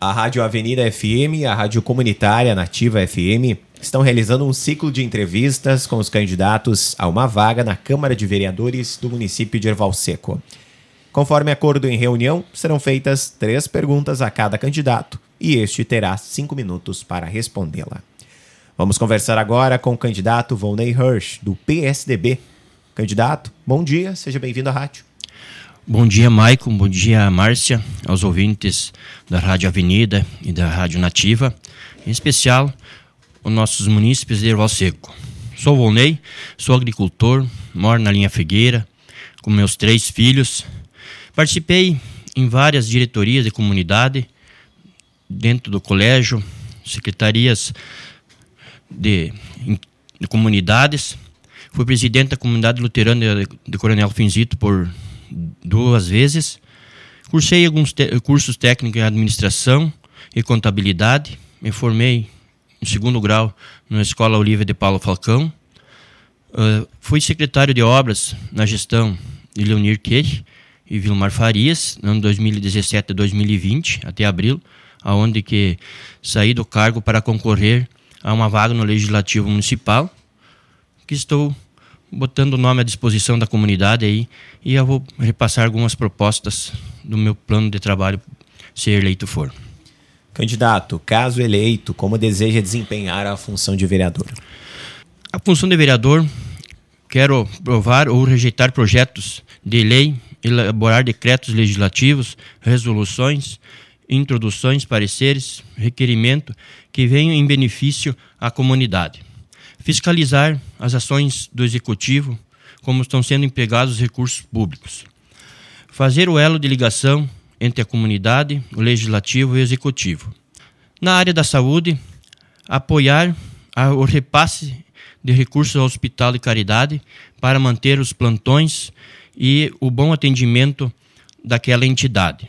A Rádio Avenida FM e a Rádio Comunitária Nativa FM estão realizando um ciclo de entrevistas com os candidatos a uma vaga na Câmara de Vereadores do município de Erval Seco. Conforme acordo em reunião, serão feitas três perguntas a cada candidato e este terá cinco minutos para respondê-la. Vamos conversar agora com o candidato Volney Hirsch, do PSDB. Candidato, bom dia, seja bem-vindo à rádio. Bom dia, Maicon. Bom dia, Márcia, aos ouvintes da Rádio Avenida e da Rádio Nativa, em especial os nossos munícipes de Erval Seco. Sou Volney, sou agricultor, moro na linha Figueira, com meus três filhos. Participei em várias diretorias de comunidade, dentro do colégio, secretarias de, de comunidades. Fui presidente da comunidade luterana de Coronel Finzito por duas vezes. Cursei alguns cursos técnicos em administração e contabilidade. Me formei em segundo grau na Escola Olívia de Paulo Falcão. Uh, fui secretário de obras na gestão de Leonir Kirch e Vilmar Farias, no ano 2017 a 2020, até abril, aonde que saí do cargo para concorrer a uma vaga no Legislativo Municipal, que estou botando o nome à disposição da comunidade aí e eu vou repassar algumas propostas do meu plano de trabalho se eleito for. Candidato, caso eleito, como deseja desempenhar a função de vereador? A função de vereador, quero aprovar ou rejeitar projetos de lei, elaborar decretos legislativos, resoluções, introduções, pareceres, requerimento que venham em benefício à comunidade fiscalizar as ações do executivo, como estão sendo empregados os recursos públicos, fazer o elo de ligação entre a comunidade, o legislativo e o executivo. Na área da saúde, apoiar o repasse de recursos ao Hospital de Caridade para manter os plantões e o bom atendimento daquela entidade.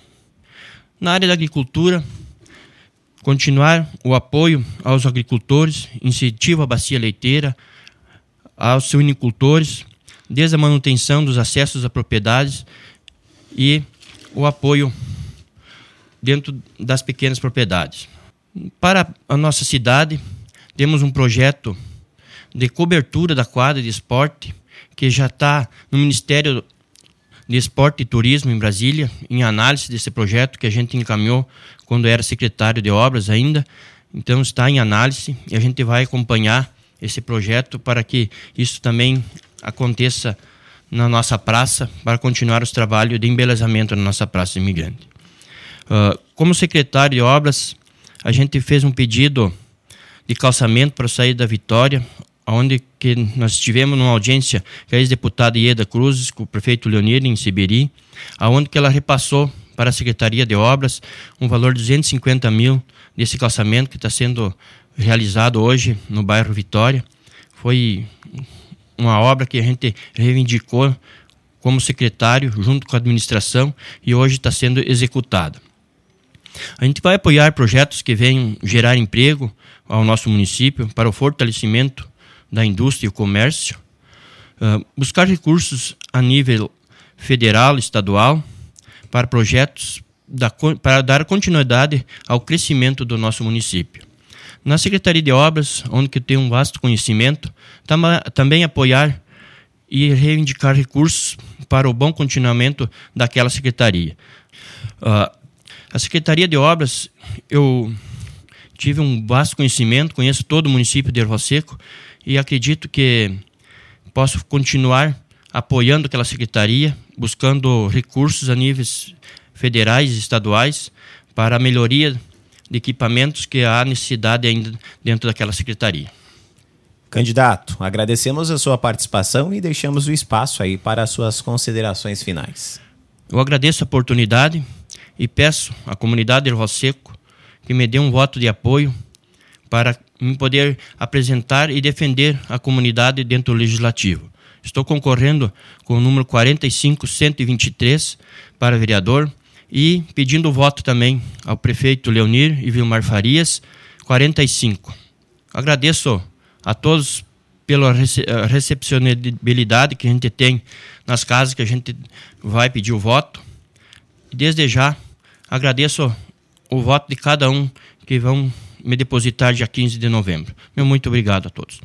Na área da agricultura, continuar o apoio aos agricultores, incentivo à bacia leiteira, aos suinicultores, desde a manutenção dos acessos a propriedades e o apoio dentro das pequenas propriedades. Para a nossa cidade, temos um projeto de cobertura da quadra de esporte que já está no Ministério de Esporte e Turismo em Brasília, em análise desse projeto que a gente encaminhou quando era secretário de obras ainda. Então está em análise e a gente vai acompanhar esse projeto para que isso também aconteça na nossa praça para continuar os trabalhos de embelezamento na nossa praça imigrante. Uh, como secretário de obras, a gente fez um pedido de calçamento para sair da Vitória, onde que nós tivemos numa audiência com a ex-deputada Ieda Cruzes, com o prefeito Leonir, em Sibiri, aonde que ela repassou para a Secretaria de Obras um valor de 250 mil desse calçamento que está sendo realizado hoje no bairro Vitória. Foi uma obra que a gente reivindicou como secretário, junto com a administração, e hoje está sendo executada. A gente vai apoiar projetos que venham gerar emprego ao nosso município para o fortalecimento da indústria e o comércio, uh, buscar recursos a nível federal, estadual, para projetos da, para dar continuidade ao crescimento do nosso município. Na Secretaria de Obras, onde eu tenho um vasto conhecimento, tam, também apoiar e reivindicar recursos para o bom continuamento daquela secretaria. Uh, a Secretaria de Obras, eu tive um vasto conhecimento, conheço todo o município de Erval Seco e acredito que posso continuar apoiando aquela secretaria, buscando recursos a níveis federais e estaduais para a melhoria de equipamentos que há necessidade ainda dentro daquela secretaria. Candidato, agradecemos a sua participação e deixamos o espaço aí para as suas considerações finais. Eu agradeço a oportunidade e peço à comunidade de Seco que me dê um voto de apoio para me poder apresentar e defender a comunidade dentro do legislativo. Estou concorrendo com o número 45123 para vereador e pedindo voto também ao prefeito Leonir e Vilmar Farias, 45. Agradeço a todos pela recepcionabilidade que a gente tem nas casas que a gente vai pedir o voto. Desde já agradeço o voto de cada um que vão me depositar dia 15 de novembro. Meu muito obrigado a todos.